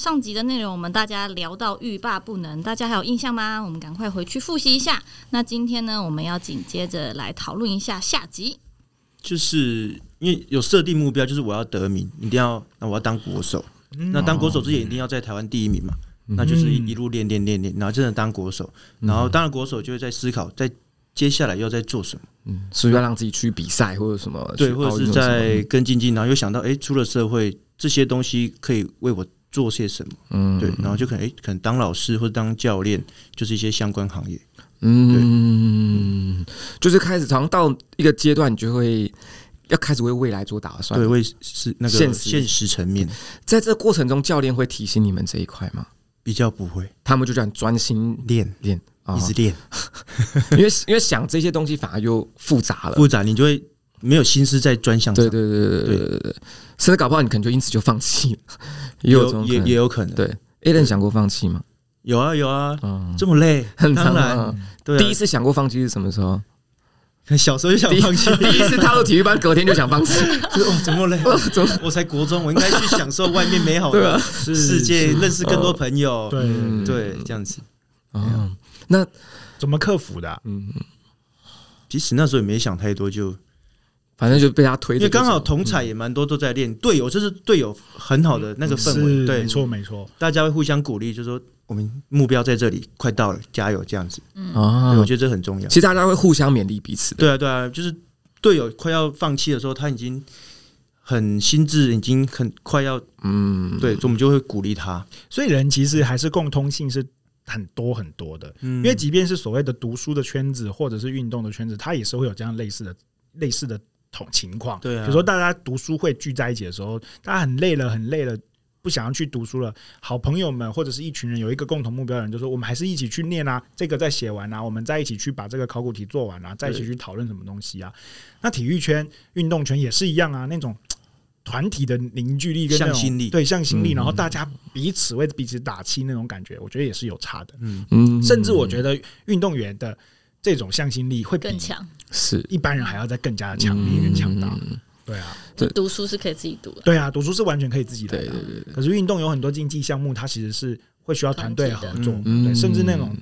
上集的内容我们大家聊到欲罢不能，大家还有印象吗？我们赶快回去复习一下。那今天呢，我们要紧接着来讨论一下下集，就是因为有设定目标，就是我要得名，一定要那我要当国手，嗯、那当国手之前一定要在台湾第一名嘛，嗯、那就是一路练练练练，然后真的当国手，然后当了国手就会在思考在。接下来要在做什么？嗯，是不是要让自己去比赛或者什么？对，或者是在跟进进，然后又想到，哎、欸，出了社会，这些东西可以为我做些什么？嗯，对，然后就可能，哎、欸，可能当老师或者当教练，就是一些相关行业。嗯，就是开始，常到一个阶段，你就会要开始为未来做打算，对，为是那个现现实层面。在这个过程中，教练会提醒你们这一块吗？比较不会，他们就这样专心练练。一直练，因为因为想这些东西反而就复杂了，复杂你就会没有心思在专项。对对对对对对对，甚至搞不好你可能就因此就放弃了，也有也也有可能。对，Alan 想过放弃吗？有啊有啊，这么累，很当然。对第一次想过放弃是什么时候？小时候就想放弃，第一次踏入体育班，隔天就想放弃。哦，怎么累？怎么？我才国中，我应该去享受外面美好的世界，认识更多朋友。对对，这样子。嗯。那怎么克服的？嗯，其实那时候也没想太多，就反正就被他推。因为刚好同彩也蛮多都在练，队友就是队友很好的那个氛围，对，没错没错，大家会互相鼓励，就说我们目标在这里，快到了，加油这样子。嗯，我觉得这很重要。其实大家会互相勉励彼此。对啊对啊，就是队友快要放弃的时候，他已经很心智已经很快要，嗯，对，所以我们就会鼓励他。所以人其实还是共通性是。很多很多的，嗯因为即便是所谓的读书的圈子，或者是运动的圈子，它也是会有这样类似的、类似的同情况。对啊，比如说大家读书会聚在一起的时候，大家很累了，很累了，不想要去读书了。好朋友们或者是一群人有一个共同目标的人，就说我们还是一起去念啊，这个再写完啊，我们再一起去把这个考古题做完啊，再一起去讨论什么东西啊。那体育圈、运动圈也是一样啊，那种。团体的凝聚力跟向心力，对向心力，然后大家彼此为彼此打气那种感觉，我觉得也是有差的。嗯嗯，甚至我觉得运动员的这种向心力会更强，是一般人还要再更加的强烈跟强大。对啊，读书是可以自己读的。对啊，读书是完全可以自己来的。可是运动有很多竞技项目，它其实是会需要团队合作。对，甚至那种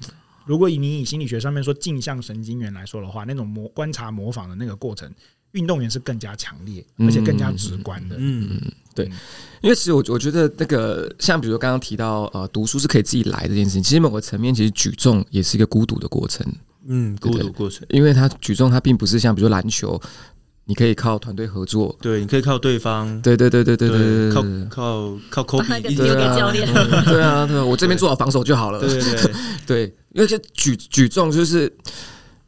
如果以你以心理学上面说镜像神经元来说的话，那种模观察模仿的那个过程。运动员是更加强烈，而且更加直观的。嗯，嗯，对，因为其实我我觉得那个像比如说刚刚提到呃，读书是可以自己来这件事情，其实某个层面其实举重也是一个孤独的过程。嗯，孤独过程，因为他举重他并不是像比如说篮球，你可以靠团队合作，对，你可以靠对方，对对对对对对，靠靠靠 copy 一个教练，对啊对啊，我这边做好防守就好了。对对对，对，因为这举举重就是，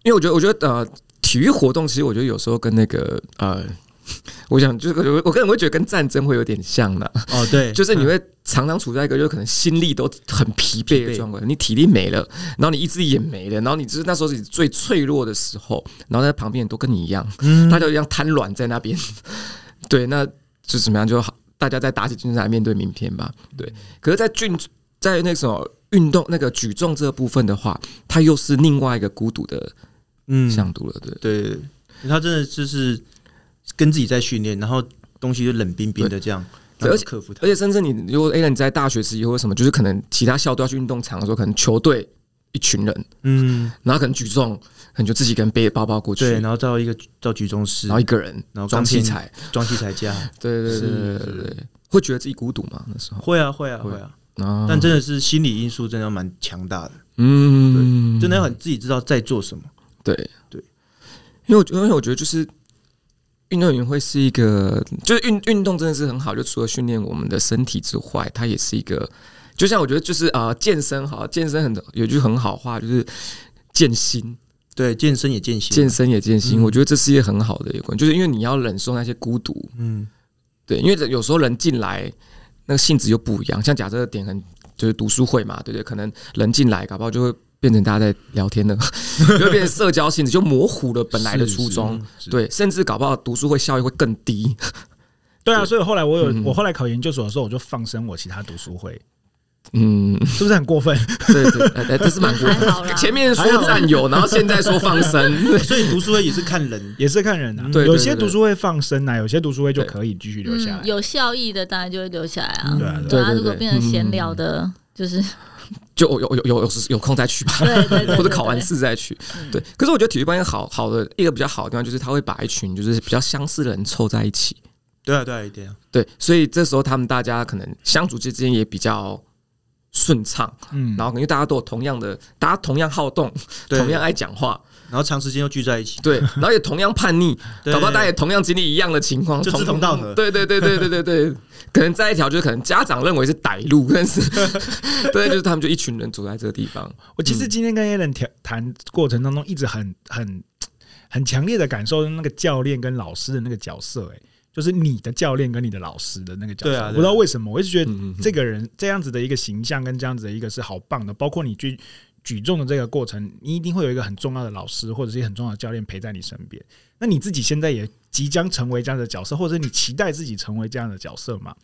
因为我觉得我觉得呃。体育活动其实我觉得有时候跟那个呃，我想就是我我个人会觉得跟战争会有点像的哦，对，就是你会常常处在一个就可能心力都很疲惫的状况，你体力没了，然后你意志力也没了，然后你就是那时候是最脆弱的时候，然后在旁边都跟你一样，大家一样瘫软在那边，对，那就怎么样就好，大家再打起精神来面对明天吧，对。可是，在俊在那种运动那个举重这个部分的话，它又是另外一个孤独的。嗯，想读了，对。对，他真的就是跟自己在训练，然后东西就冷冰冰的这样，而且克服它，而且甚至你如果哎，你在大学时期或者什么，就是可能其他校都要去运动场的时候，可能球队一群人，嗯，然后可能举重，可能就自己跟背包包过去，对，然后到一个到举重室，然后一个人，然后装器材，装器材架，对对对对对对，会觉得自己孤独吗？那时候？会啊会啊会啊，但真的是心理因素真的蛮强大的，嗯，真的要很自己知道在做什么。对。对，因为我因为我觉得就是运动员会是一个，就是运运动真的是很好，就除了训练我们的身体之外，它也是一个，就像我觉得就是啊、呃，健身好，健身很有句很好话，就是健心，对，健身也健心，健身也健心，嗯、我觉得这是一个很好的一个，就是因为你要忍受那些孤独，嗯，对，因为有时候人进来那个性质又不一样，像假设点很就是读书会嘛，对不对？可能人进来搞不好就会。变成大家在聊天了，就会变成社交性质，就模糊了本来的初衷。对，甚至搞不好读书会效益会更低。对啊，所以后来我有，我后来考研究所的时候，我就放生我其他读书会。嗯，是不是很过分？对对，对，这是蛮过分。前面说占有，然后现在说放生，所以读书会也是看人，也是看人啊。对，有些读书会放生啊，有些读书会就可以继续留下来。有效益的当然就会留下来啊。对啊，对啊。如果变成闲聊的，就是就有有有有有空再去吧，对 对，或者考完试再去。对，可是我觉得体育班好好的一个比较好的地方，就是他会把一群就是比较相似的人凑在一起。对啊，对啊，一。对，所以这时候他们大家可能相处之间也比较。顺畅，嗯，然后因为大家都有同样的，大家同样好动，同样爱讲话，然后长时间又聚在一起，对，然后也同样叛逆，搞不好大家也同样经历一样的情况，就志同道合，对对对对对对对，可能在一条就是可能家长认为是歹路，但是 对，就是他们就一群人走在这个地方。我其实今天跟 Alan 谈谈过程当中，一直很很很强烈的感受那个教练跟老师的那个角色，哎。就是你的教练跟你的老师的那个角色，我不知道为什么，我一直觉得这个人这样子的一个形象跟这样子的一个是好棒的。包括你举举重的这个过程，你一定会有一个很重要的老师或者是一个很重要的教练陪在你身边。那你自己现在也即将成为这样的角色，或者你期待自己成为这样的角色吗？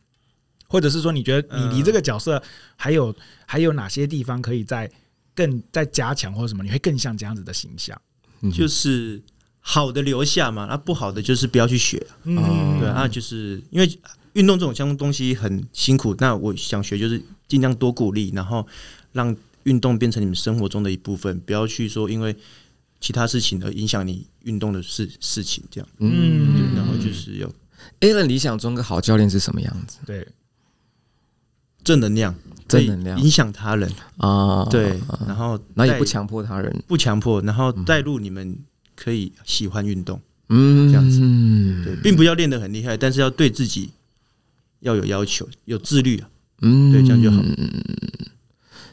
或者是说，你觉得你离这个角色还有还有哪些地方可以再更再加强，或者什么？你会更像这样子的形象？就是。好的留下嘛，那不好的就是不要去学。嗯，对，啊就是因为运动这种相东西很辛苦，那我想学就是尽量多鼓励，然后让运动变成你们生活中的一部分，不要去说因为其他事情而影响你运动的事事情。这样，嗯，然后就是要 Alan 理想中的好教练是什么样子？对，正能量，正能量，影响他人。啊，对，然后那也不强迫他人，不强迫，然后带入你们。可以喜欢运动，嗯，这样子，对，并不要练得很厉害，但是要对自己要有要求，有自律啊，嗯，对，这样就好。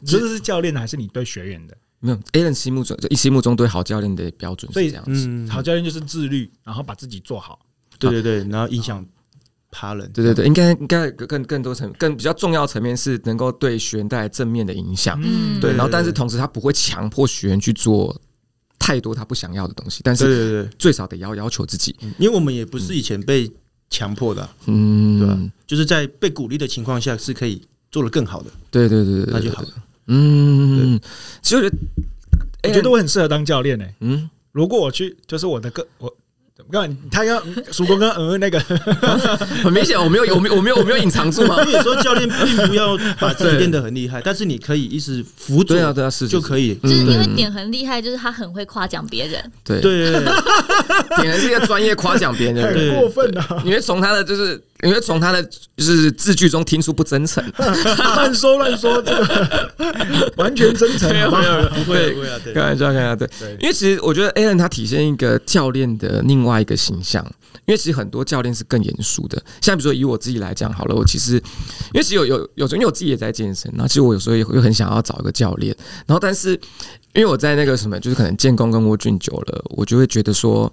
你说的是教练还是你对学员的？没有，Alan 心目中一心目中对好教练的标准是这样子，好教练就是自律，然后把自己做好，对对对，然后影响他人，对对对，应该应该更更多层更比较重要层面是能够对学员带来正面的影响，嗯，对，然后但是同时他不会强迫学员去做。太多他不想要的东西，但是最少得要要求自己，因为我们也不是以前被强迫的，嗯，对吧？就是在被鼓励的情况下是可以做得更好的，对对对对，那就好了。嗯，其实我觉得，我觉得我很适合当教练诶。嗯，如果我去，就是我的个我。刚他刚曙光刚呃那个很明显，我没有我没有我没有我没有隐藏住嘛。因为有时候教练并不要把自己练得很厉害，但是你可以一直辅佐，对啊是就可以。就是因为点很厉害，就是他很会夸奖别人。对对对，点是一个专业夸奖别人，很过分啊！你会从他的就是你会从他的就是字句中听出不真诚，乱说乱说，这个 完全真诚，没有没有不会开玩笑开玩笑对。因为其实我觉得 Alan 他体现一个教练的另外一个形象，因为其实很多教练是更严肃的。像比如说以我自己来讲好了，我其实因为其实有有有时候因为我自己也在健身，然后其实我有时候也会很想要找一个教练，然后但是因为我在那个什么，就是可能建工跟沃俊久了，我就会觉得说，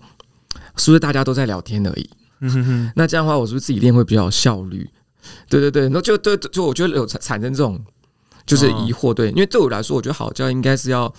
是不是大家都在聊天而已？嗯哼哼。那这样的话，我是不是自己练会比较有效率？对对对，那就对就我觉得有产产生这种就是疑惑，对，因为对我来说，我觉得好教应该是要，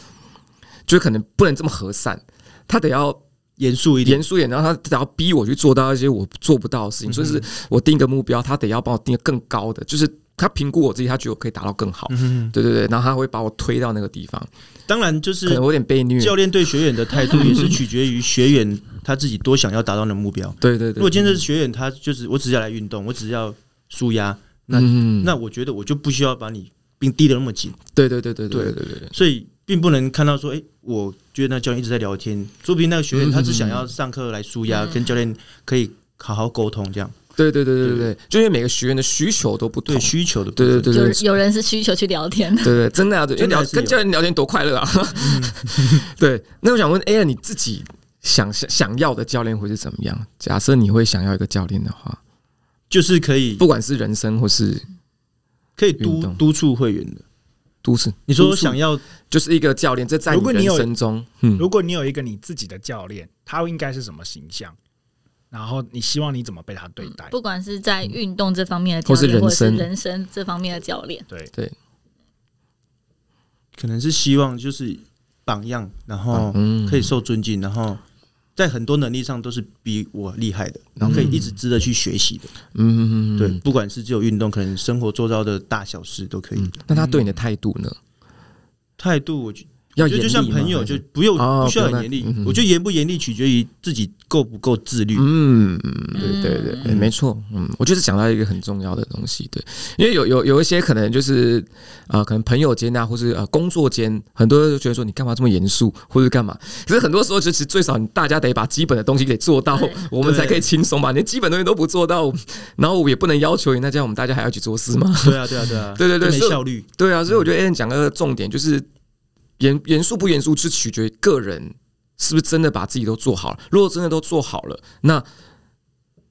就可能不能这么和善，他得要。严肃一点，严肃一点，然后他得要逼我去做到一些我做不到的事情，所以是我定个目标，他得要帮我定个更高的，就是他评估我自己，他觉得我可以达到更好。对对对，然后他会把我推到那个地方。当然，就是可能有点被虐。教练对学员的态度也是取决于学员他自己多想要达到的目标。对对对，如果今天是学员，他就是我只是要来运动，我只是要舒压，那那我觉得我就不需要把你并逼得那么紧。对对对对对对对对，所以。并不能看到说，哎，我觉得那教练一直在聊天，说不定那个学员他只想要上课来舒压，跟教练可以好好沟通，这样。对对对对对，就因为每个学员的需求都不对，需求的，对对对对，有人是需求去聊天，对对，真的啊，对，因为聊跟教练聊天多快乐啊。对，那我想问，哎呀，你自己想想想要的教练会是怎么样？假设你会想要一个教练的话，就是可以，不管是人生或是可以督督促会员的。都是你说想要就是一个教练，这在你人生中，嗯，如果你有一个你自己的教练，他应该是什么形象？然后你希望你怎么被他对待？不管是在运动这方面的教练，或是人生人生这方面的教练，对对，可能是希望就是榜样，然后可以受尊敬，然后在很多能力上都是比我厉害的，然后可以一直值得去学习的。嗯，对，不管是只有运动，可能生活做到的大小事都可以。嗯、那他对你的态度呢？态度，我觉得就像朋友，就不用不需要很严厉。我觉得严不严厉取决于自己够不够自律。嗯，对对对，对，没错。嗯，我就是讲到一个很重要的东西，对，因为有有有一些可能就是啊，可能朋友间啊，或是呃工作间，很多人都觉得说你干嘛这么严肃，或者干嘛？可是很多时候，其实最少你大家得把基本的东西给做到，我们才可以轻松嘛？连基本东西都不做到，然后我也不能要求你，那这样我们大家还要去做事吗？对啊，对啊，对啊，对对对，没效率。对啊，所以我觉得 Allen 讲个重点就是。严严肃不严肃，是取决于个人是不是真的把自己都做好了。如果真的都做好了，那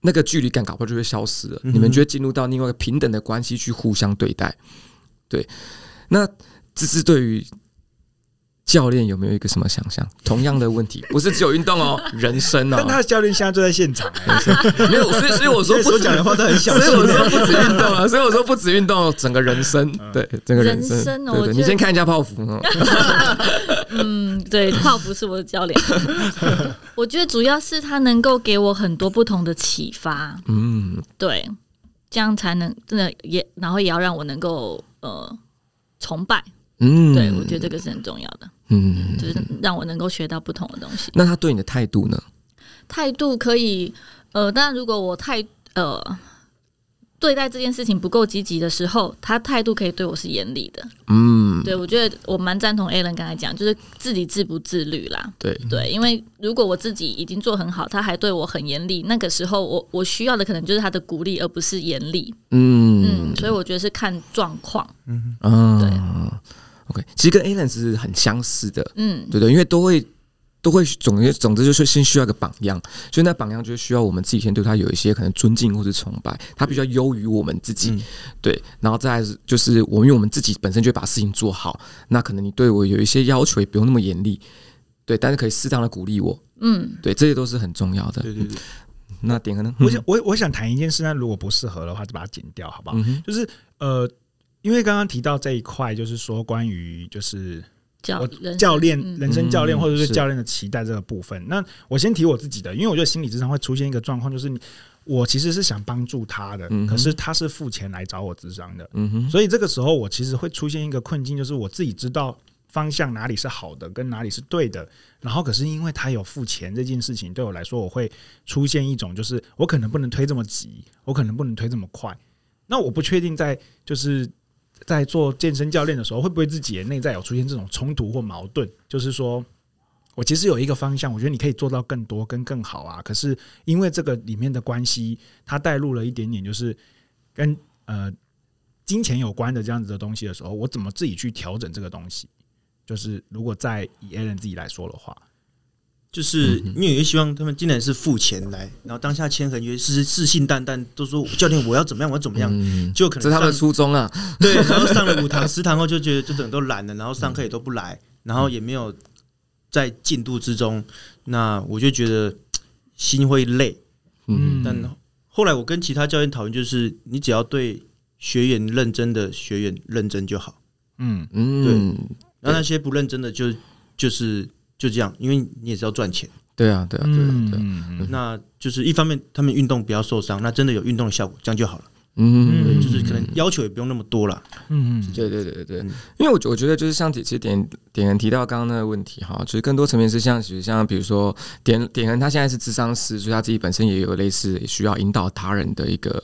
那个距离感搞不好就会消失了。嗯、你们就会进入到另外一个平等的关系去互相对待。对，那这是对于。教练有没有一个什么想象？同样的问题，不是只有运动哦，人生哦。但他的教练现在就在现场，没有，所以所以我说不讲的话都很小心。所以我说不止运动啊，所以我说不止运动，整个人生，对整个人生。对对，你先看一下泡芙。嗯，对，泡芙是我的教练。我觉得主要是他能够给我很多不同的启发。嗯，对，这样才能真的也，然后也要让我能够呃崇拜。嗯，对，我觉得这个是很重要的。嗯，就是让我能够学到不同的东西。那他对你的态度呢？态度可以，呃，当然如果我太呃对待这件事情不够积极的时候，他态度可以对我是严厉的。嗯，对，我觉得我蛮赞同 Allen 刚才讲，就是自己自不自律啦。对对，因为如果我自己已经做很好，他还对我很严厉，那个时候我我需要的可能就是他的鼓励，而不是严厉。嗯嗯，所以我觉得是看状况。嗯嗯，对。OK，其实跟 Allen 是很相似的，嗯，对对，因为都会都会总之总之就是先需要一个榜样，所以那榜样就需要我们自己先对他有一些可能尊敬或者崇拜，他比较优于我们自己，嗯、对，然后再就是我们因为我们自己本身就把事情做好，那可能你对我有一些要求也不用那么严厉，对，但是可以适当的鼓励我，嗯，对，这些都是很重要的，对对对。那点可能，我想我我想谈一件事，那如果不适合的话，就把它剪掉，好不好？嗯、就是呃。因为刚刚提到这一块，就是说关于就是教教练、人生教练或者是教练的期待这个部分。那我先提我自己的，因为我觉得心理智商会出现一个状况，就是我其实是想帮助他的，可是他是付钱来找我智商的，所以这个时候我其实会出现一个困境，就是我自己知道方向哪里是好的，跟哪里是对的，然后可是因为他有付钱这件事情，对我来说我会出现一种就是我可能不能推这么急，我可能不能推这么快。那我不确定在就是。在做健身教练的时候，会不会自己的内在有出现这种冲突或矛盾？就是说，我其实有一个方向，我觉得你可以做到更多跟更好啊。可是因为这个里面的关系，它带入了一点点，就是跟呃金钱有关的这样子的东西的时候，我怎么自己去调整这个东西？就是如果在以 Allen 自己来说的话。就是因为也希望他们竟然是付钱来，然后当下签合约是自信旦旦，都说教练我要怎么样，我要怎么样，就可能这是他们的初衷啊。对，然后 上了五堂十堂后就觉得就整个都懒了，然后上课也都不来，然后也没有在进度之中，那我就觉得心会累。嗯，但后来我跟其他教练讨论，就是你只要对学员认真的学员认真就好。嗯嗯，对，然后那些不认真的就就是。就这样，因为你也是要赚钱。对啊，对啊，对啊，对啊。那就是一方面，他们运动不要受伤，那真的有运动的效果，这样就好了。嗯，就是可能要求也不用那么多了。嗯对，对对对对，因为我我觉得就是像其实点点人提到刚刚那个问题哈，就是更多层面是像其实像比如说点点人他现在是智商师，所以他自己本身也有类似需要引导他人的一个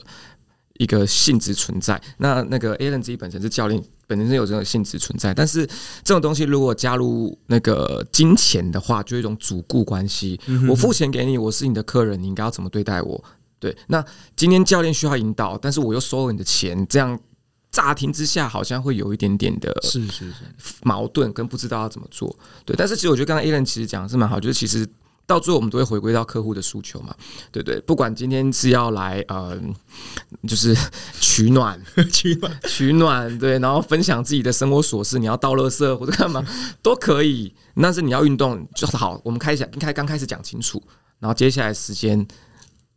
一个性质存在。那那个 Allen 自己本身是教练。本身是有这种性质存在，但是这种东西如果加入那个金钱的话，就一种主顾关系。我付钱给你，我是你的客人，你应该要怎么对待我？对，那今天教练需要引导，但是我又收了你的钱，这样乍听之下好像会有一点点的，是是是矛盾跟不知道要怎么做。对，但是其实我觉得刚才 Allen 其实讲的是蛮好，就是其实。到最后，我们都会回归到客户的诉求嘛，对不对？不管今天是要来呃，就是取暖、取暖、取暖，对，然后分享自己的生活琐事，你要倒垃圾或者干嘛 都可以。但是你要运动就好，我们开始开刚开始讲清楚，然后接下来时间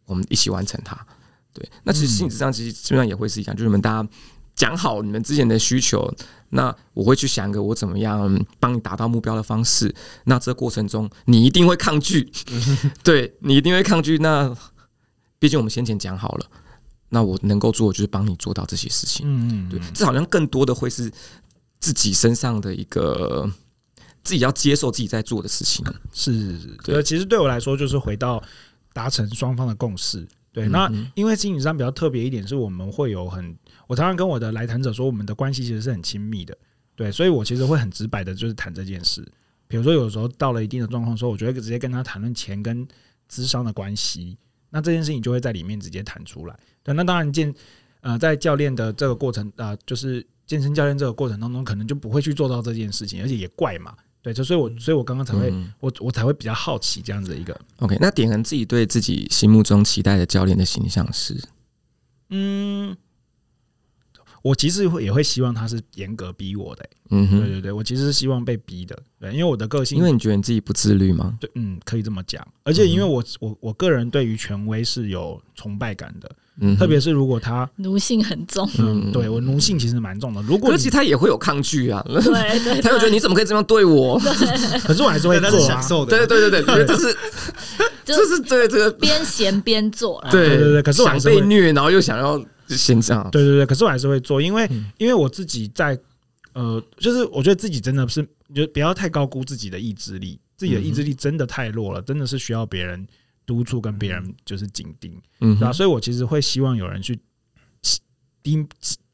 我们一起完成它。对，那其实性质上其实基本上也会是一样，就是你们大家讲好你们之前的需求，那我会去想一个我怎么样帮你达到目标的方式。那这个过程中，你一定会抗拒，对，你一定会抗拒。那毕竟我们先前讲好了，那我能够做的就是帮你做到这些事情。嗯嗯，对，这好像更多的会是自己身上的一个自己要接受自己在做的事情。是对，其实对我来说就是回到达成双方的共识。对，那因为经营上比较特别一点，是我们会有很，我常常跟我的来谈者说，我们的关系其实是很亲密的。对，所以我其实会很直白的，就是谈这件事。比如说，有时候到了一定的状况的时候，我觉得直接跟他谈论钱跟智商的关系，那这件事情就会在里面直接谈出来。对，那当然健，呃，在教练的这个过程啊、呃，就是健身教练这个过程当中，可能就不会去做到这件事情，而且也怪嘛。对，就所以我，我所以我刚刚才会，嗯、我我才会比较好奇这样子的一个。OK，那点恒自己对自己心目中期待的教练的形象是？嗯，我其实会也会希望他是严格逼我的、欸。嗯哼，对对对，我其实是希望被逼的。对，因为我的个性，因为你觉得你自己不自律吗？对，嗯，可以这么讲。而且因为我我我个人对于权威是有崇拜感的。嗯特别是如果他奴性很重，嗯，对我奴性其实蛮重的。如果其实他也会有抗拒啊，对，对，他会觉得你怎么可以这样对我？可是我还是会做啊，对对对对，就是就是对这个边嫌边做，对对对。可是我想被虐，然后又想要先这样，对对对。可是我还是会做，因为因为我自己在呃，就是我觉得自己真的是，就不要太高估自己的意志力，自己的意志力真的太弱了，真的是需要别人。督促跟别人就是紧盯，嗯，对吧？所以我其实会希望有人去盯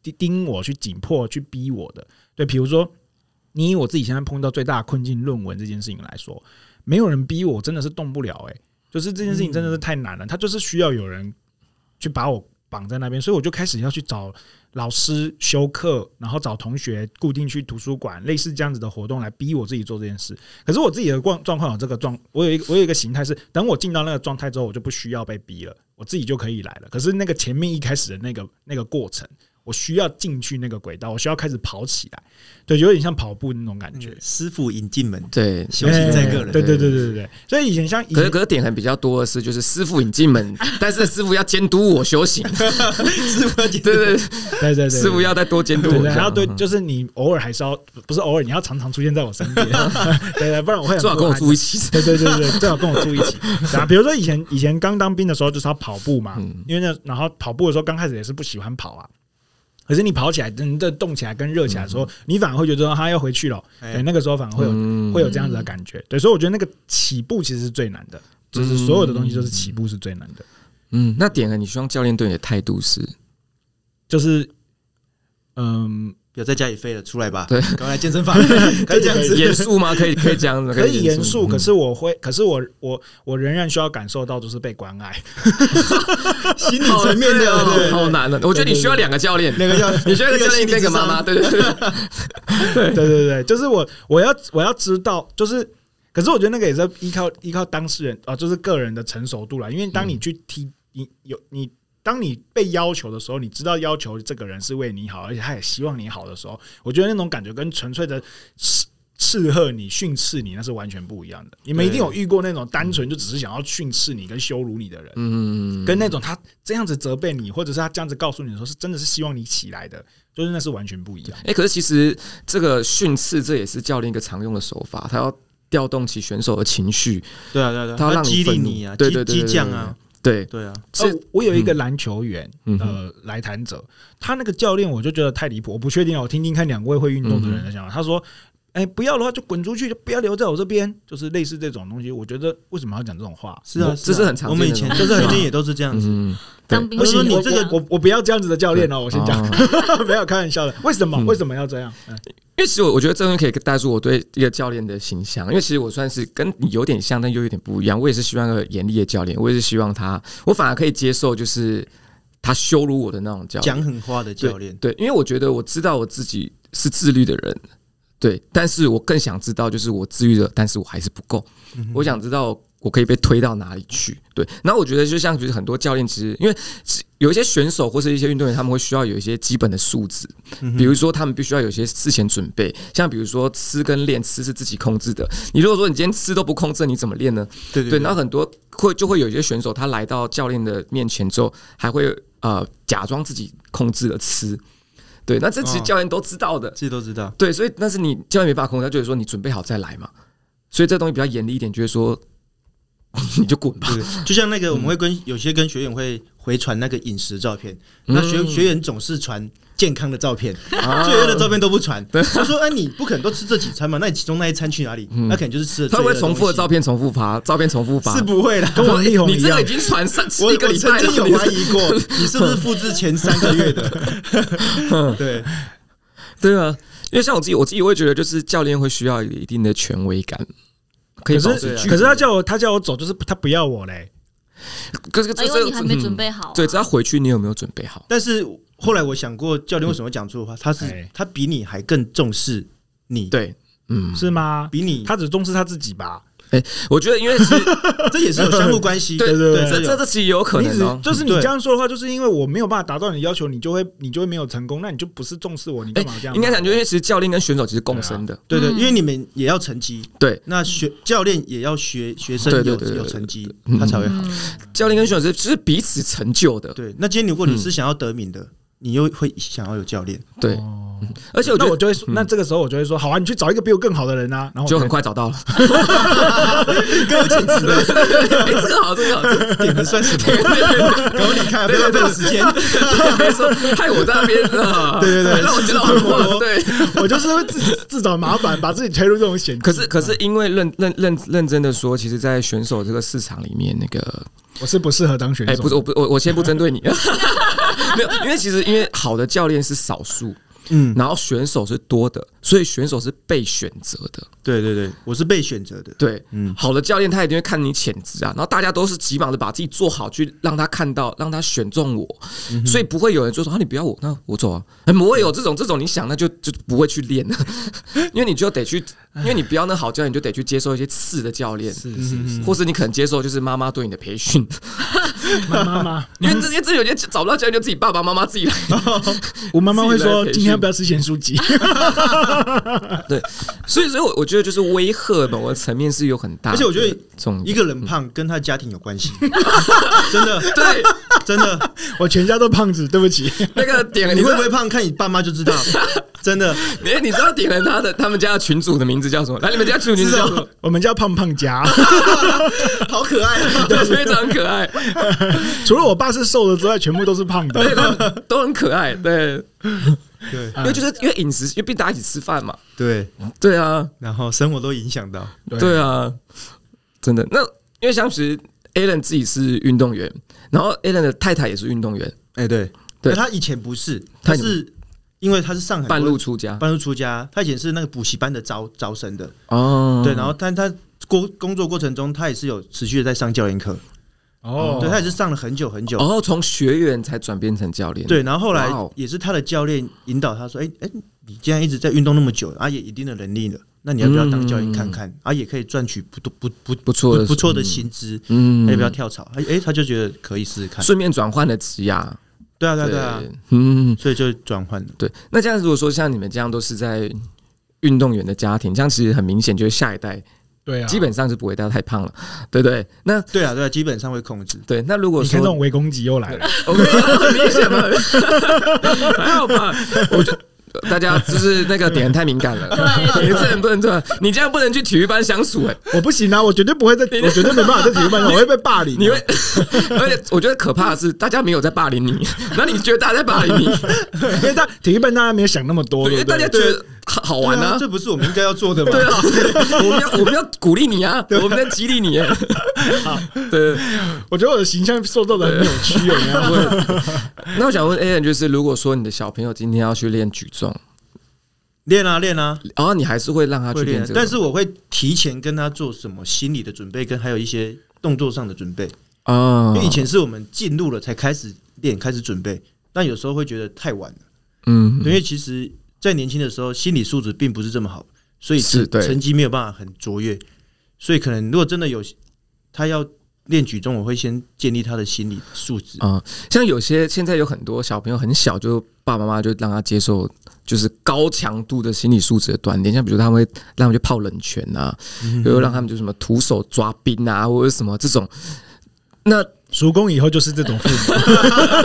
盯盯我，去紧迫，去逼我的。对，比如说，你以我自己现在碰到最大的困境，论文这件事情来说，没有人逼我，真的是动不了。哎，就是这件事情真的是太难了，他就是需要有人去把我绑在那边，所以我就开始要去找。老师修课，然后找同学固定去图书馆，类似这样子的活动来逼我自己做这件事。可是我自己的状状况有这个状，我有一个我有一个形态是，等我进到那个状态之后，我就不需要被逼了，我自己就可以来了。可是那个前面一开始的那个那个过程。我需要进去那个轨道，我需要开始跑起来，对，有点像跑步那种感觉。师傅引进门，对，修行在个人。对对对对对。所以以前像，可是可是典衡比较多的是，就是师傅引进门，但是师傅要监督我修行。师傅要监督，对对对对对，师傅要再多监督我。然后对，就是你偶尔还是要，不是偶尔，你要常常出现在我身边。对对，不然我会最好跟我住一起。对对对对，最好跟我住一起。啊，比如说以前以前刚当兵的时候，就是要跑步嘛，因为那然后跑步的时候刚开始也是不喜欢跑啊。可是你跑起来，真的动起来跟热起来的时候，嗯、你反而会觉得他要回去了。对、欸，那个时候反而会有、嗯、会有这样子的感觉。对，所以我觉得那个起步其实是最难的，就是所有的东西都是起步是最难的。嗯，那点了，你希望教练对你的态度是，就是，嗯。有在家里废了，出来吧。对，刚来健身房，可以这样子。严肃吗？可以，可以这样子，可以严肃。可是我会，可是我，我，我仍然需要感受到，就是被关爱，心理层面的，好难的。我觉得你需要两个教练，两个教练，你需要一个教练，一个妈妈，对对 对，对。对对对，就是我，我要，我要知道，就是，可是我觉得那个也是依靠依靠当事人啊，就是个人的成熟度啦，因为当你去踢，你有你。当你被要求的时候，你知道要求这个人是为你好，而且他也希望你好的时候，我觉得那种感觉跟纯粹的斥斥喝你、训斥你，那是完全不一样的。你们一定有遇过那种单纯就只是想要训斥你跟羞辱你的人，嗯，跟那种他这样子责备你，或者是他这样子告诉你的时候，是真的是希望你起来的，就是那是完全不一样。哎，可是其实这个训斥这也是教练一个常用的手法，他要调动起选手的情绪，对啊，对啊，他要激励你啊，对对激将啊。对对啊，是我有一个篮球员，呃，来谈者，他那个教练我就觉得太离谱，我不确定，我听听看两位会运动的人的想法。他说：“哎，不要的话就滚出去，就不要留在我这边。”就是类似这种东西，我觉得为什么要讲这种话？是啊，这是很常见的。我们以前就是曾经也都是这样子。当兵，不是你这个，我我不要这样子的教练哦，我先讲，没有开玩笑的。为什么？为什么要这样？因为其实我我觉得这东西可以带出我对一个教练的形象，因为其实我算是跟你有点像，但又有点不一样。我也是希望一个严厉的教练，我也是希望他，我反而可以接受就是他羞辱我的那种教，讲狠话的教练。对，因为我觉得我知道我自己是自律的人，对，但是我更想知道就是我自律了，但是我还是不够。我想知道。我可以被推到哪里去？对，那我觉得就像就是很多教练，其实因为有一些选手或是一些运动员，他们会需要有一些基本的素质，比如说他们必须要有一些事前准备，像比如说吃跟练，吃是自己控制的。你如果说你今天吃都不控制，你怎么练呢？对对，对，然后很多会就会有一些选手，他来到教练的面前之后，还会呃假装自己控制了吃。对，那这其实教练都知道的，自己、都知道。对，所以但是你教练没办法控制，他就是说你准备好再来嘛。所以这东西比较严厉一点，就是说 你就滚吧。就像那个我们会跟有些跟学员会回传那个饮食照片，那学学员总是传。健康的照片，罪恶的照片都不传。他说：“哎，你不可能都吃这几餐嘛？那你其中那一餐去哪里？那肯定就是吃了。”他会重复的照片重复发，照片重复发是不会的。跟王力宏一样，你这个已经传三一个礼拜了。我曾经有怀疑过，你是不是复制前三个月的？对对啊，因为像我自己，我自己会觉得，就是教练会需要一定的权威感。可是，可是他叫我，他叫我走，就是他不要我嘞。可是，因为你还没准备好。对，只要回去，你有没有准备好？但是。后来我想过，教练为什么讲错话？他是他比你还更重视你，对，嗯，是吗？比你，他只重视他自己吧？哎，我觉得，因为是 这也是有相互关系，对对对，这这其实有可能。就是你这样说的话，就是因为我没有办法达到你的要求，你就会你就会没有成功，那你就不是重视我，你干嘛这样？应该讲，就因为其实教练跟选手其实共生的，对对，因为你们也要成绩，对，那学教练也要学学生有有成绩，他才会好。教练跟选手是其实彼此成就的，对。那今天如果你是想要得名的。你又会想要有教练，对，而且我觉得我就会说，那这个时候我就会说，好啊，你去找一个比我更好的人啊，然后就很快找到了，更有潜质的，这个好，这个好，点的算什么？赶快离开，不要浪费时间，别说害我在那边的，对对对，让我知道我，对我就是会自自找麻烦，把自己推入这种险。可是可是因为认认认认真的说，其实，在选手这个市场里面，那个我是不适合当选手，哎，不是，我不我我先不针对你。没有，因为其实因为好的教练是少数，嗯，然后选手是多的，所以选手是被选择的。对对对，我是被选择的。对，嗯，好的教练他一定会看你潜质啊，然后大家都是急忙的把自己做好，去让他看到，让他选中我，所以不会有人就说啊，你不要我，那我走啊，不会有这种这种，你想那就就不会去练。了，因为你就得去，因为你不要那好教练，你就得去接受一些次的教练，是是是，或是你可能接受就是妈妈对你的培训。妈妈。妈，因为这些这有些找不到教练，就自己爸爸妈妈自己来。我妈妈会说：“今天不要吃咸酥鸡。”对，所以所以，我我觉得就是威吓某个层面是有很大。而且我觉得，一个人胖跟他家庭有关系，真的。对，真的，我全家都胖子，对不起。那个点，你会不会胖？看你爸妈就知道。真的，你你知道点了他的他们家的群主的名字叫什么？来，你们家群主名字叫什么？我们叫胖胖家，好可爱，对，非常可爱。除了我爸是瘦的之外，全部都是胖的，对，都很可爱。对，对，因为就是因为饮食，因为大家一起吃饭嘛。对，对啊，然后生活都影响到。对。啊，真的。那因为像其实 Alan 自己是运动员，然后 Alan 的太太也是运动员。哎，对，对，他以前不是，他是。因为他是上海半路出家，半路出家，他以前是那个补习班的招招生的。哦，对，然后但他工工作过程中，他也是有持续的在上教练课哦，对他也是上了很久很久，然后从学员才转变成教练，对，然后后来也是他的教练引导他说，哎哎，你既然一直在运动那么久，啊，也一定的能力了，那你要不要当教练看看？啊，也可以赚取不不不不错不错的薪资，嗯，要不要跳槽？哎哎，他就觉得可以试试看，顺便转换了职涯。对啊，对啊，对啊，嗯，所以就转换了。对，那这样如果说像你们这样都是在运动员的家庭，这样其实很明显就是下一代，对啊，基本上是不会带太胖了，对不对？那对啊，对啊，基本上会控制。对，那如果说你看这种微攻击又来了，我跟你说很明显嘛，还好吧？我就。大家就是那个点太敏感了，你这人不能这样，你这样不能去体育班相处哎，我不行啊，我绝对不会在，我绝对没办法在体育班，我会被霸凌，你会，而且我觉得可怕的是，大家没有在霸凌你，那你觉得大家在霸凌你？因为大体育班大家没有想那么多，因为大家觉得好玩啊，这不是我们应该要做的吗？对啊，我们要我们要鼓励你啊，我们在激励你。好，对，我觉得我的形象受到的很扭曲哦。那我想问 Alan，就是如果说你的小朋友今天要去练举重。练啊练啊，然后你还是会让他去练这个，但是我会提前跟他做什么心理的准备，跟还有一些动作上的准备啊。因为以前是我们进入了才开始练，开始准备，但有时候会觉得太晚了。嗯，因为其实，在年轻的时候，心理素质并不是这么好，所以成成绩没有办法很卓越。所以可能如果真的有他要练举重，我会先建立他的心理素质啊。像有些现在有很多小朋友很小，就爸爸妈妈就让他接受。就是高强度的心理素质的锻炼，像比如他们会让他们去泡冷泉啊，比如让他们就什么徒手抓冰啊，或者什么这种。那 叔公以后就是这种父母，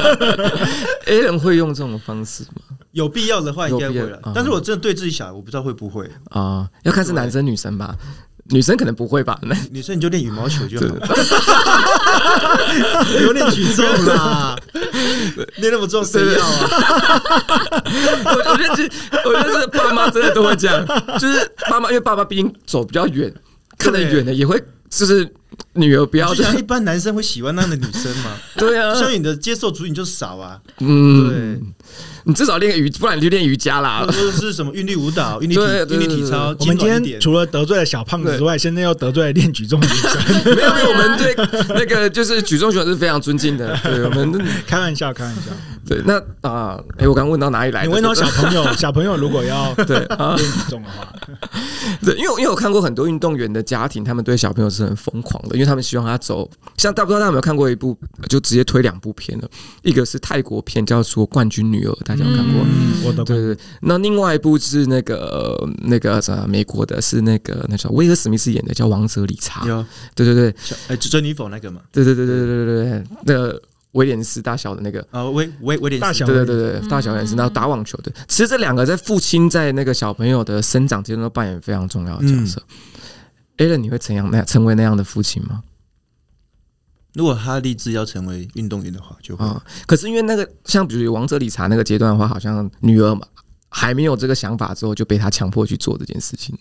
A 人会用这种方式吗？有必要的话应该会了，但是我真的对自己小孩，我不知道会不会啊，要看是男生女生吧。女生可能不会吧？那 女生你就练羽毛球就好了，有点举重啦，练那么重谁要啊？我觉得这，我觉得这爸妈真的都会这样，就是爸妈，因为爸爸毕竟走比较远，看得远的也会，就是女儿不要这样。一般男生会喜欢那样的女生嘛？对啊，所以你的接受族群就少啊。嗯，对。你至少练个瑜，不然你就练瑜伽啦。或 者是什么韵律舞蹈、韵律体、韵律体操。我们今天除了得罪了小胖子之外，现在又得罪了练举重的女生。没有没有，我们对 那个就是举重选手是非常尊敬的。对，我们开玩笑，开玩笑。对，那啊，哎，我刚问到哪里来？你问到小朋友，小朋友如果要对练举重的话，对，因为因为我看过很多运动员的家庭，他们对小朋友是很疯狂的，因为他们希望他走。像大不知道大家有没有看过一部，就直接推两部片了，一个是泰国片，叫做《冠军女儿》。大家有看过？嗯，我的对对对。那另外一部是那个那个什么美国的，是那个那叫威尔史密斯演的，叫《王者理查》。有，对对对，哎，珍妮佛那个嘛。对对对对对对对，那个威廉斯大小的那个啊，威威威廉斯大小，对对对对，大小威廉斯，然后打网球的。其实这两个在父亲在那个小朋友的生长阶段都扮演非常重要的角色。Allen，你会怎样那成为那样的父亲吗？如果他立志要成为运动员的话，就会、嗯。可是因为那个像比如王者理查那个阶段的话，好像女儿嘛还没有这个想法，之后就被他强迫去做这件事情。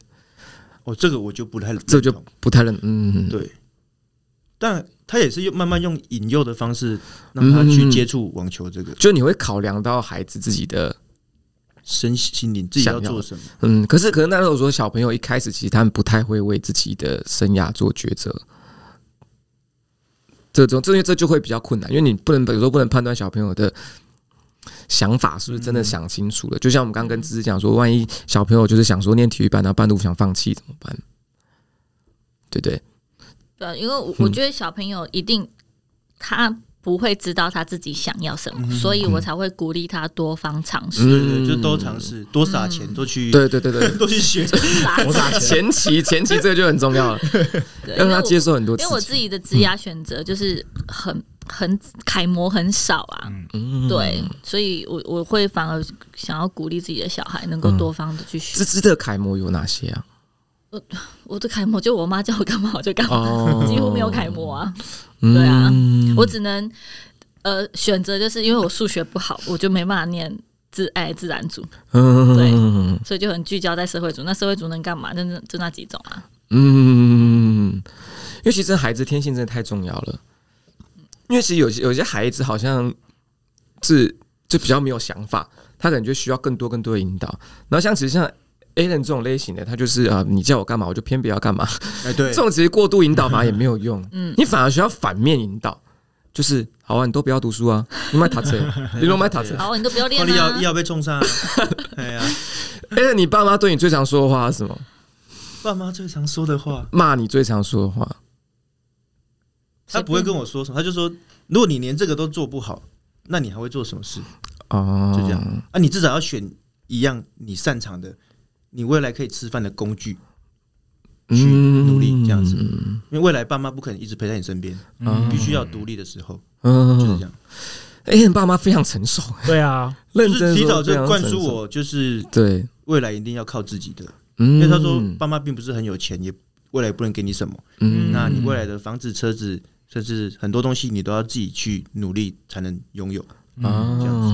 哦，这个我就不太，这就不太认。嗯，对。但他也是用慢慢用引诱的方式让他去接触网球，这个、嗯、就你会考量到孩子自己的身心灵，自己要做什么。嗯，可是可能那时候说小朋友一开始其实他们不太会为自己的生涯做抉择。这种这些这就会比较困难，因为你不能有时候不能判断小朋友的想法是不是真的想清楚了。就像我们刚刚跟芝芝讲说，万一小朋友就是想说念体育班，然后半路想放弃怎么办？对不对？对，因为我觉得小朋友一定他。不会知道他自己想要什么，所以我才会鼓励他多方尝试，嗯，就多尝试，多撒钱，多去，对对对对，多去学，多撒钱。前期前期这个就很重要了，让他接受很多。因为我自己的职业选择就是很很楷模很少啊，对，所以我我会反而想要鼓励自己的小孩能够多方的去学。芝芝的楷模有哪些啊？我 我的楷模就我妈叫我干嘛我就干嘛，几乎没有楷模啊。对啊，嗯、我只能呃选择，就是因为我数学不好，我就没办法念自爱自然组，嗯、对，所以就很聚焦在社会组。那社会组能干嘛？就那就那几种啊。嗯，因为其实孩子天性真的太重要了。因为其实有些有些孩子好像是就比较没有想法，他可能就需要更多更多的引导。然后像其实像 Allen 这种类型的，他就是啊，你叫我干嘛，我就偏不要干嘛。哎，对，这种其实过度引导嘛也没有用。嗯，你反而需要反面引导，就是好啊，你都不要读书啊，你买塔车，你都买塔车，好，你都不要练啊，你要要被冲上。哎呀，Allen，你爸妈对你最常说的话是什么？爸妈最常说的话，骂你最常说的话，他不会跟我说什么，他就说，如果你连这个都做不好，那你还会做什么事？哦，就这样啊，你至少要选一样你擅长的。你未来可以吃饭的工具，去努力这样子，因为未来爸妈不可能一直陪在你身边，必须要独立的时候，嗯。就是这样。哎，爸妈非常成熟，对啊，就是提早就灌输我，就是对。未来一定要靠自己的。因为他说，爸妈并不是很有钱，也未来不能给你什么。嗯，那你未来的房子、车子，甚至很多东西，你都要自己去努力才能拥有。啊，这样子，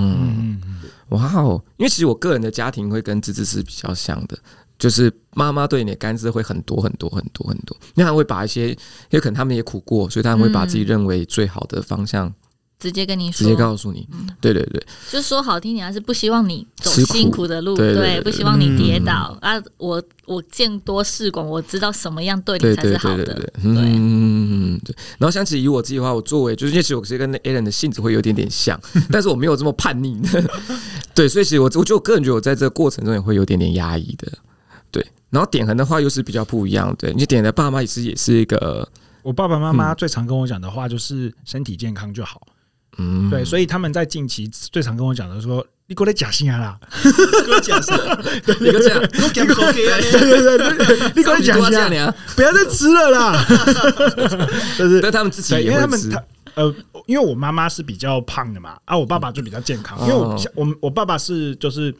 哇哦！因为其实我个人的家庭会跟芝芝是比较像的，就是妈妈对你的干涉会很多很多很多很多，因为他会把一些，因为可能他们也苦过，所以他们会把自己认为最好的方向。直接跟你说，直接告诉你，对对对，就是说好听点，还是不希望你走辛苦的路，对，不希望你跌倒。啊！我我见多识广，我知道什么样对你才是好的，对，嗯对。然后像其实以我自己的话，我作为就是因为其实我其实跟 Allen 的性子会有点点像，但是我没有这么叛逆，对，所以其实我我就个人觉得我在这个过程中也会有点点压抑的，对。然后点恒的话又是比较不一样，对，你点的爸妈其实也是一个，我爸爸妈妈最常跟我讲的话就是身体健康就好。嗯，对，所以他们在近期最常跟我讲的说：“你过来假心啊啦，给我假心，你过来，你给我给啊，对对对，你过来假心 啊，不要再吃了啦。”就是，但他们自己，因为他们他呃，因为我妈妈是比较胖的嘛，啊，我爸爸就比较健康，因为我我我爸爸是就是。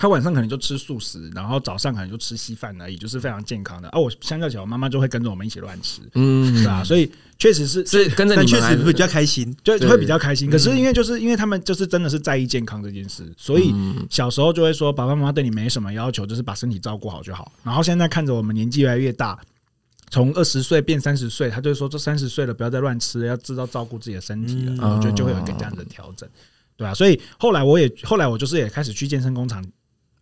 他晚上可能就吃素食，然后早上可能就吃稀饭而已，就是非常健康的。而、啊、我相较起来，我妈妈就会跟着我们一起乱吃，嗯，对吧？所以确实是，是跟着你们确实会比较开心，就会比较开心。可是因为就是因为他们就是真的是在意健康这件事，所以小时候就会说，爸爸妈妈对你没什么要求，就是把身体照顾好就好。然后现在看着我们年纪越来越大，从二十岁变三十岁，他就说这三十岁了，不要再乱吃，要知道照顾自己的身体了。我觉得就会有一个这样的调整，对啊。所以后来我也后来我就是也开始去健身工厂。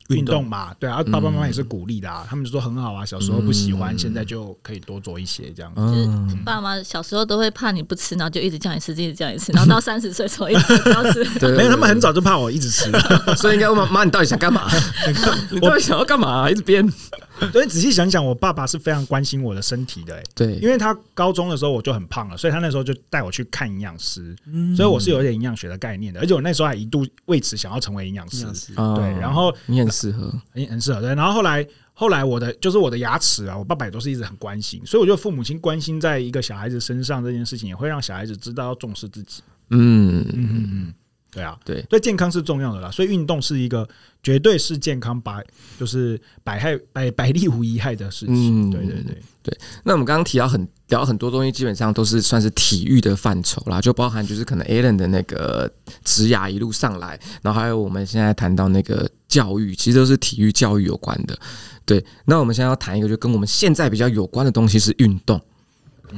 运动嘛，对啊，爸爸妈妈也是鼓励的啊，他们就说很好啊，小时候不喜欢，现在就可以多做一些这样子。就是爸妈小时候都会怕你不吃，然后就一直叫你吃，一直叫你吃，然后到三十岁时候一直不要吃。没有，他们很早就怕我一直吃，所以应该问妈妈，你到底想干嘛？你到底想要干嘛？一直编。所以仔细想想，我爸爸是非常关心我的身体的，欸，对，因为他高中的时候我就很胖了，所以他那时候就带我去看营养师，所以我是有一点营养学的概念的，而且我那时候还一度为此想要成为营养师，对，然后你很适合，你很适合，对，然后后来后来我的就是我的牙齿啊，我爸爸也都是一直很关心，所以我觉得父母亲关心在一个小孩子身上这件事情，也会让小孩子知道要重视自己，嗯嗯嗯嗯。对啊，对，所以，健康是重要的啦，所以运动是一个绝对是健康百就是百害百百利无一害的事情。嗯，对对对对。那我们刚刚提到很聊很多东西，基本上都是算是体育的范畴啦，就包含就是可能 Alan 的那个职涯一路上来，然后还有我们现在谈到那个教育，其实都是体育教育有关的。对，那我们现在要谈一个，就跟我们现在比较有关的东西是运动。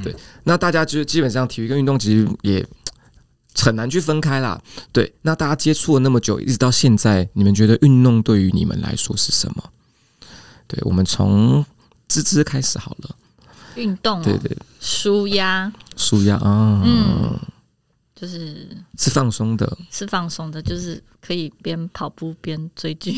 对，那大家就基本上体育跟运动其实也。很难去分开啦，对。那大家接触了那么久，一直到现在，你们觉得运动对于你们来说是什么？对，我们从芝芝开始好了。运动、喔，对，对对，舒压，舒压啊，嗯，就是是放松的，是放松的，就是可以边跑步边追剧。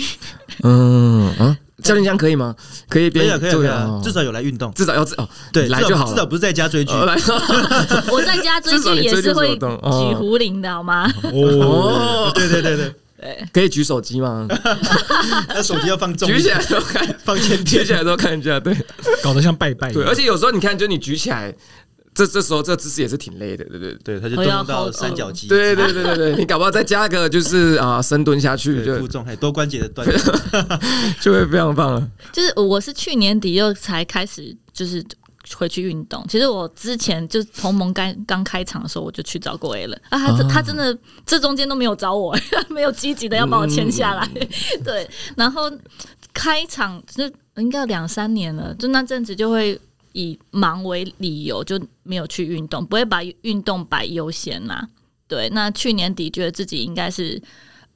嗯啊。教练这样可以吗？可以，可以，可以啊！至少有来运动，至少要哦，对，来就好，至少不是在家追剧。我在家追剧也是会举壶铃的好吗？哦，对对对对对，可以举手机吗？那手机要放重，举起来都看，放前贴起来都看一下，对，搞得像拜拜。对，而且有时候你看，就你举起来。这这时候这姿势也是挺累的，对不对？对，他就动用到三角肌。对对对对对，你搞不好再加个就是啊深蹲下去就负重，还多关节的锻炼，就会非常棒了。就是我是去年底又才开始就是回去运动。其实我之前就同盟刚刚开场的时候我就去找过 A 了啊，他他真的这中间都没有找我，没有积极的要把我签下来。对，然后开场就应该有两三年了，就那阵子就会。以忙为理由就没有去运动，不会把运动摆优先啦。对，那去年底觉得自己应该是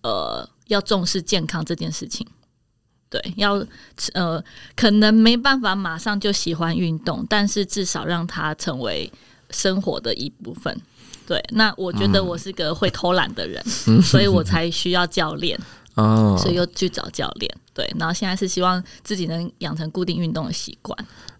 呃要重视健康这件事情。对，要呃可能没办法马上就喜欢运动，但是至少让它成为生活的一部分。对，那我觉得我是个会偷懒的人，嗯、所以我才需要教练。哦，所以又去找教练。对，然后现在是希望自己能养成固定运动的习惯。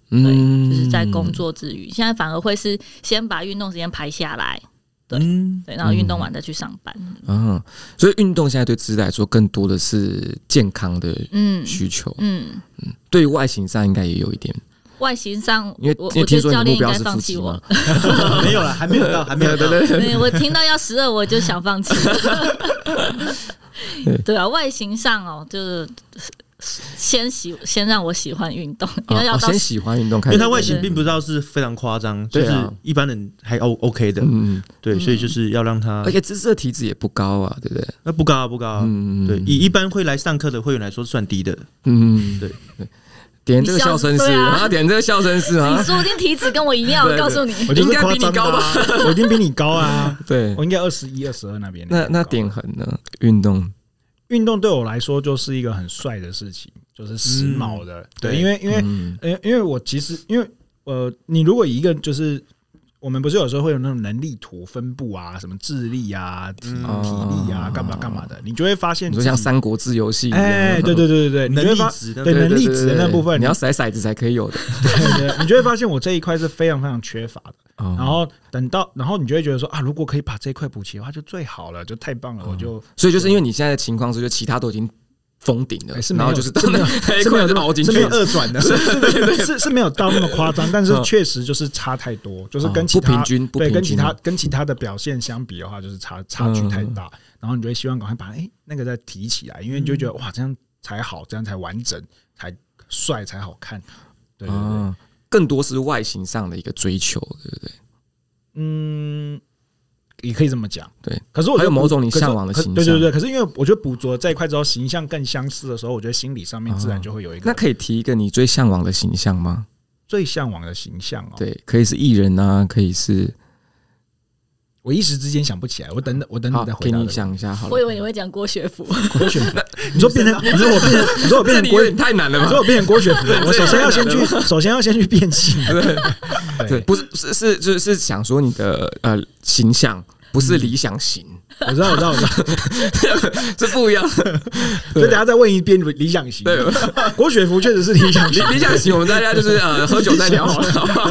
对，就是在工作之余，现在反而会是先把运动时间排下来，对对，然后运动完再去上班。嗯，所以运动现在对自己来说更多的是健康的需求。嗯嗯，对于外形上应该也有一点。外形上，因为我觉得教练应该放弃我。没有了，还没有到，还没有到。对，我听到要十二，我就想放弃。对啊，外形上哦，就是。先喜先让我喜欢运动，因为要先喜欢运动，因为他外形并不知道是非常夸张，就是一般人还 O OK 的，嗯，对，所以就是要让他，而且芝芝的体脂也不高啊，对不对？那不高啊，不高啊，嗯，对，以一般会来上课的会员来说算低的，嗯，对对，点这个笑声是啊，点这个笑声是啊，你说不定体脂跟我一样，我告诉你，我应该比你高吧？我一定比你高啊，对，我应该二十一、二十二那边，那那点横呢？运动。运动对我来说就是一个很帅的事情，就是时髦的。嗯、对，因为因为因为因为我其实因为呃，你如果一个就是我们不是有时候会有那种能力图分布啊，什么智力啊、体体力啊，干嘛干嘛的，你就会发现，就像三国志游戏，哎，对对对对对，能力值对能力值的那部分，你要甩骰子才可以有的，对，你就会发现我这一块是非常非常缺乏的。然后等到，然后你就会觉得说啊，如果可以把这一块补齐的话，就最好了，就太棒了。我就所以就是因为你现在的情况是，就其他都已经封顶了，是然后就是是没有 是没有凹进去，是没有二转的，是是是是没有到那么夸张，但是确实就是差太多，就是跟其他不平均，对跟其他跟其他的表现相比的话，就是差差距太大，然后你就会希望赶快把哎那个再提起来，因为你就觉得哇这样才好，这样才完整，才帅，才好看，对对对，更多是外形上的一个追求，对不对？嗯。也可以这么讲，对。可是我还有某种你向往的形象，对对对。可是因为我觉得捕捉这一块之后，形象更相似的时候，我觉得心理上面自然就会有一个。那可以提一个你最向往的形象吗？最向往的形象哦，对，可以是艺人啊，可以是。我一时之间想不起来，我等等，我等等再回答。给你想一下好了。我以为你会讲郭学福。郭学福，你说变成，你说我变成，你说我变成郭，太难了吧？你说我变成郭学福，我首先要先去，首先要先去变性。对，不是是是就是想说你的呃形象。不是理想型，我知道，我知道，我知道，这不一样。所以等下再问一遍理想型。对，郭雪芙确实是理想型。理想型，我们大家就是呃喝酒再聊好了，好不好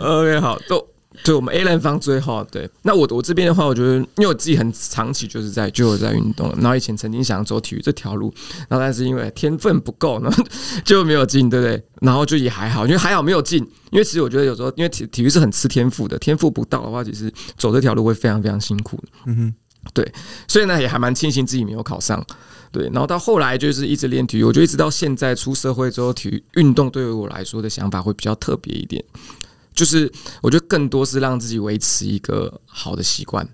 ？OK，好，都。对，我们 Alan 方最后对，那我我这边的话，我觉得因为我自己很长期就是在就有在运动，然后以前曾经想走体育这条路，然后但是因为天分不够，然后就没有进，对不对？然后就也还好，因为还好没有进，因为其实我觉得有时候因为体体育是很吃天赋的，天赋不到的话，其实走这条路会非常非常辛苦。嗯哼，对，所以呢也还蛮庆幸自己没有考上，对，然后到后来就是一直练体育，我觉得一直到现在出社会之后，体育运动对于我来说的想法会比较特别一点。就是我觉得更多是让自己维持一个好的习惯，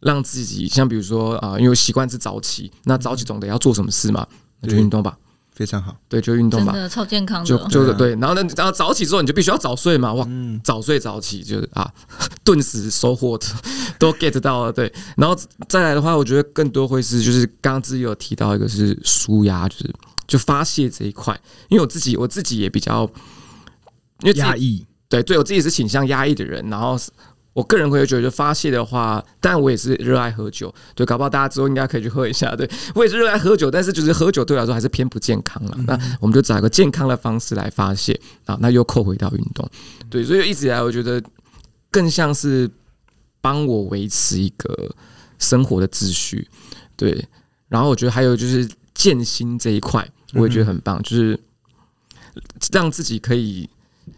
让自己像比如说啊，因为习惯是早起，那早起总得要做什么事嘛，那就运动吧，非常好，对，就运动吧，真的超健康的，就就是对，然后呢，然后早起之后你就必须要早睡嘛，哇，早睡早起就是啊，顿时收获都 get 到了，对，然后再来的话，我觉得更多会是就是刚刚自己有提到一个是舒压，就是就发泄这一块，因为我自己我自己也比较因为压抑。对，对我自己是倾向压抑的人，然后我个人会觉得发泄的话，但我也是热爱喝酒，对，搞不好大家之后应该可以去喝一下。对我也是热爱喝酒，但是就是喝酒对我来说还是偏不健康了。嗯、那我们就找一个健康的方式来发泄啊，那又扣回到运动，对，所以一直以来我觉得更像是帮我维持一个生活的秩序，对。然后我觉得还有就是健心这一块，我也觉得很棒，就是让自己可以。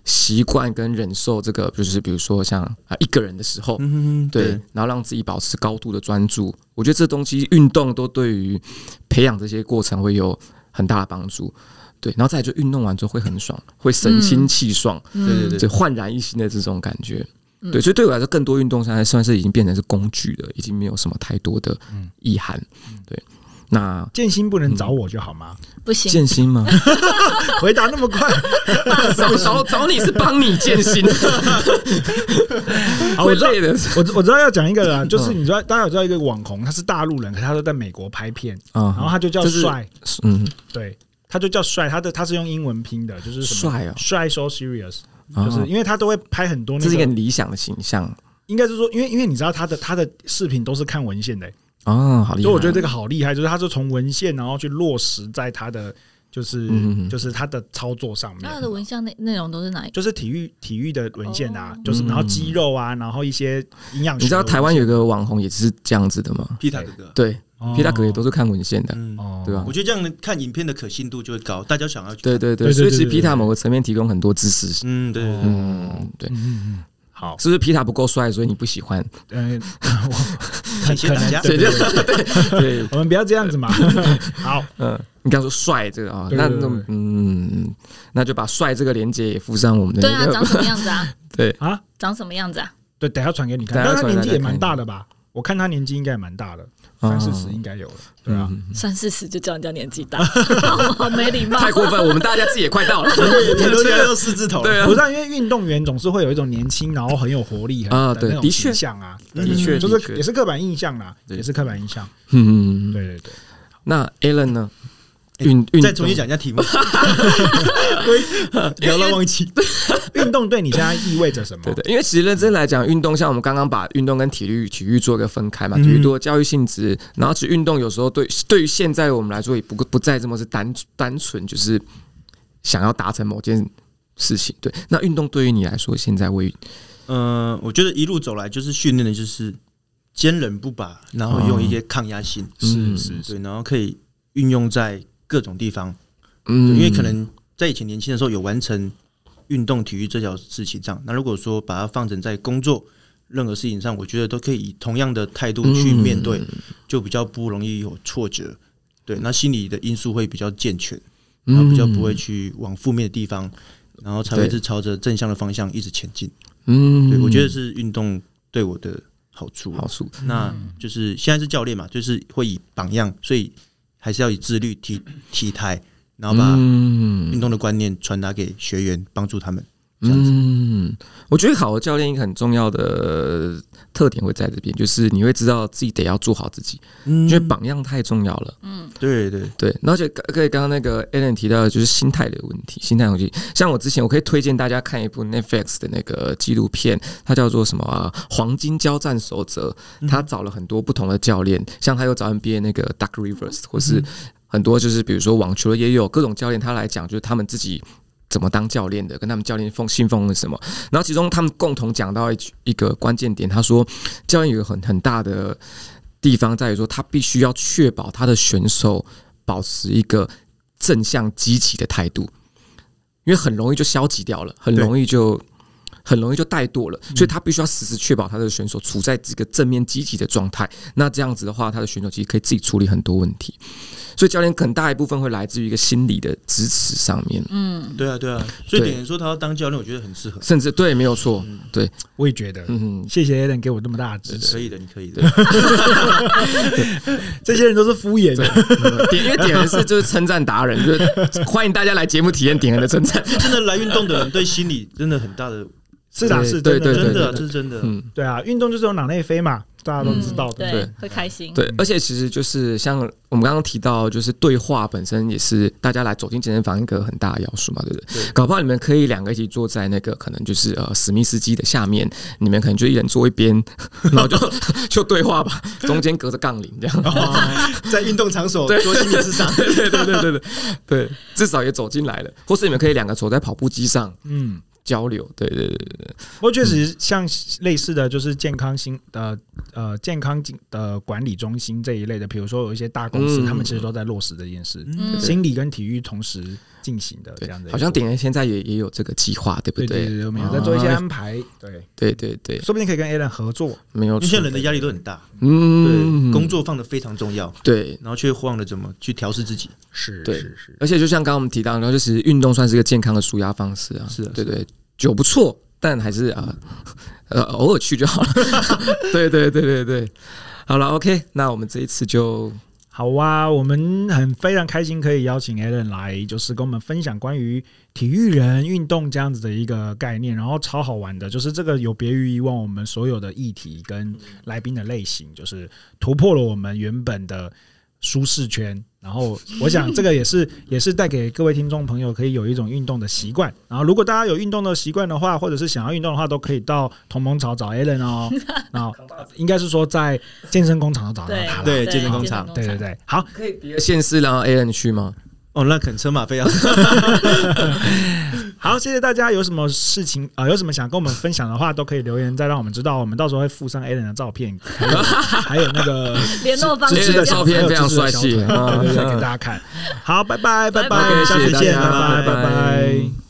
习惯跟忍受这个，就是比如说像啊一个人的时候，对，然后让自己保持高度的专注。我觉得这东西运动都对于培养这些过程会有很大的帮助。对，然后再就运动完之后会很爽，会神清气爽，对对对，就焕然一新的这种感觉。对，所以对我来说，更多运动现在算是已经变成是工具了，已经没有什么太多的意涵。对。那建新不能找我就好吗？不行，建新吗？回答那么快，找找找你是帮你建新。好，我知道，我我知道要讲一个人，就是你知道，大家有知道一个网红，他是大陆人，可是他都在美国拍片，然后他就叫帅，嗯，对，他就叫帅，他的他是用英文拼的，就是帅啊，帅 so serious，就是因为他都会拍很多，那这是一个理想的形象，应该是说，因为因为你知道他的他的视频都是看文献的。哦，好厉害！所以我觉得这个好厉害，就是他是从文献然后去落实在他的就是就是他的操作上面。他的文献内内容都是哪一？就是体育体育的文献啊，就是然后肌肉啊，然后一些营养。你知道台湾有个网红也是这样子的吗？皮塔哥哥，对，皮塔哥也都是看文献的，对吧？我觉得这样看影片的可信度就会高，大家想要去。对对对，所以其实皮塔某个层面提供很多知识。嗯，对，嗯，对，嗯嗯。好，是不是皮塔不够帅，所以你不喜欢？嗯，谢谢大家。对对对，我们不要这样子嘛。好，嗯，你刚说帅这个啊，那那嗯，那就把帅这个连接也附上我们的。对啊，长什么样子啊？对啊，长什么样子啊？对，等下传给你看。但他年纪也蛮大的吧？我看他年纪应该也蛮大的。三四十应该有了，对啊，三四十就叫人家年纪大，好没礼貌，太过分。我们大家自己也快到了，很多人都四字头。对啊，不是因为运动员总是会有一种年轻，然后很有活力啊，对，的确。像啊，的确就是也是刻板印象啦，也是刻板印象。嗯，对对对。那 Alan 呢？运运再重新讲一下题目，聊到忘记。运动对你现在意味着什么？对对，因为其实认真来讲，运动像我们刚刚把运动跟体育体育做一个分开嘛，体育多教育性质，然后其实运动有时候对对于现在我们来说也不不再这么是单单纯就是想要达成某件事情。对，那运动对于你来说现在为嗯，我觉得一路走来就是训练的就是坚韧不拔，然后用一些抗压性，是是，对，然后可以。运用在各种地方。嗯，因为可能在以前年轻的时候有完成运动体育这条事情上，那如果说把它放成在工作任何事情上，我觉得都可以以同样的态度去面对，就比较不容易有挫折。对，那心理的因素会比较健全，然后比较不会去往负面的地方，然后才会是朝着正向的方向一直前进。嗯，对，我觉得是运动对我的好处。好处，那就是现在是教练嘛，就是会以榜样，所以还是要以自律、体体态，然后把运动的观念传达给学员，帮助他们。嗯，我觉得好的教练一个很重要的特点会在这边，就是你会知道自己得要做好自己，因为榜样太重要了。嗯，对对对，而且可以刚刚那个 Alan 提到的就是心态的问题，心态问题。像我之前我可以推荐大家看一部 Netflix 的那个纪录片，它叫做什么啊？黄金交战守则。他找了很多不同的教练，像他又找 NBA 那个 Duck Rivers，或是很多就是比如说网球也有各种教练，他来讲就是他们自己。怎么当教练的？跟他们教练奉信奉了什么？然后其中他们共同讲到一一个关键点，他说教练有个很很大的地方在于说，他必须要确保他的选手保持一个正向积极的态度，因为很容易就消极掉了，很容易就很容易就怠惰了，所以他必须要时时确保他的选手处在这个正面积极的状态。那这样子的话，他的选手其实可以自己处理很多问题。所以教练很大一部分会来自于一个心理的支持上面。嗯，对啊，对啊。所以点说他要当教练，我觉得很适合。甚至对，没有错。对，我也觉得。嗯，谢谢 Alan 给我这么大的支持。可以的，你可以的。这些人都是敷衍的。点因为点人是就是称赞达人，就是欢迎大家来节目体验点人的称赞。真的来运动的人对心理真的很大的，是的，是，对对对，真的，这是真的。嗯，对啊，运动就是有脑内啡嘛。大家都知道的，对，会开心。对，而且其实就是像我们刚刚提到，就是对话本身也是大家来走进健身房一个很大的要素嘛，对不对？对。搞不好你们可以两个一起坐在那个可能就是呃史密斯机的下面，你们可能就一人坐一边，然后就 就对话吧，中间隔着杠铃这样，在运动场所做心理咨商，对 对对对对对，至少也走进来了。或是你们可以两个走在跑步机上，嗯。交流，对对对对，不过确实像类似的就是健康心的呃健康的管理中心这一类的，比如说有一些大公司，他们其实都在落实这件事，心理跟体育同时进行的这样的。好像点人现在也也有这个计划，对不对？对对对，我们有在做一些安排，对。对对对，说不定可以跟 Alan 合作。没有，因为现在人的压力都很大，嗯，对，工作放的非常重要，对，然后却忘了怎么去调试自己，是，对，是是。而且就像刚刚我们提到，然后就是运动算是一个健康的舒压方式啊，是的，对对。酒不错，但还是啊，呃，偶尔去就好了。对对对对对，好了，OK，那我们这一次就好啊。我们很非常开心可以邀请 Alan 来，就是跟我们分享关于体育人运动这样子的一个概念，然后超好玩的，就是这个有别于以往我们所有的议题跟来宾的类型，就是突破了我们原本的舒适圈。然后，我想这个也是 也是带给各位听众朋友可以有一种运动的习惯。然后，如果大家有运动的习惯的话，或者是想要运动的话，都可以到同盟草找 Alan 哦。然后，应该是说在健身工厂找到他。对，健身工厂，对对对。好，可以别的县市然后 Alan 去吗？哦，那肯车马费要。好，谢谢大家。有什么事情啊、呃？有什么想跟我们分享的话，都可以留言，再让我们知道。我们到时候会附上 Alan 的照片，还有，那个联络方式的照片，非常帅气，给大家看。好，拜拜，拜拜，下次见，拜拜，拜拜。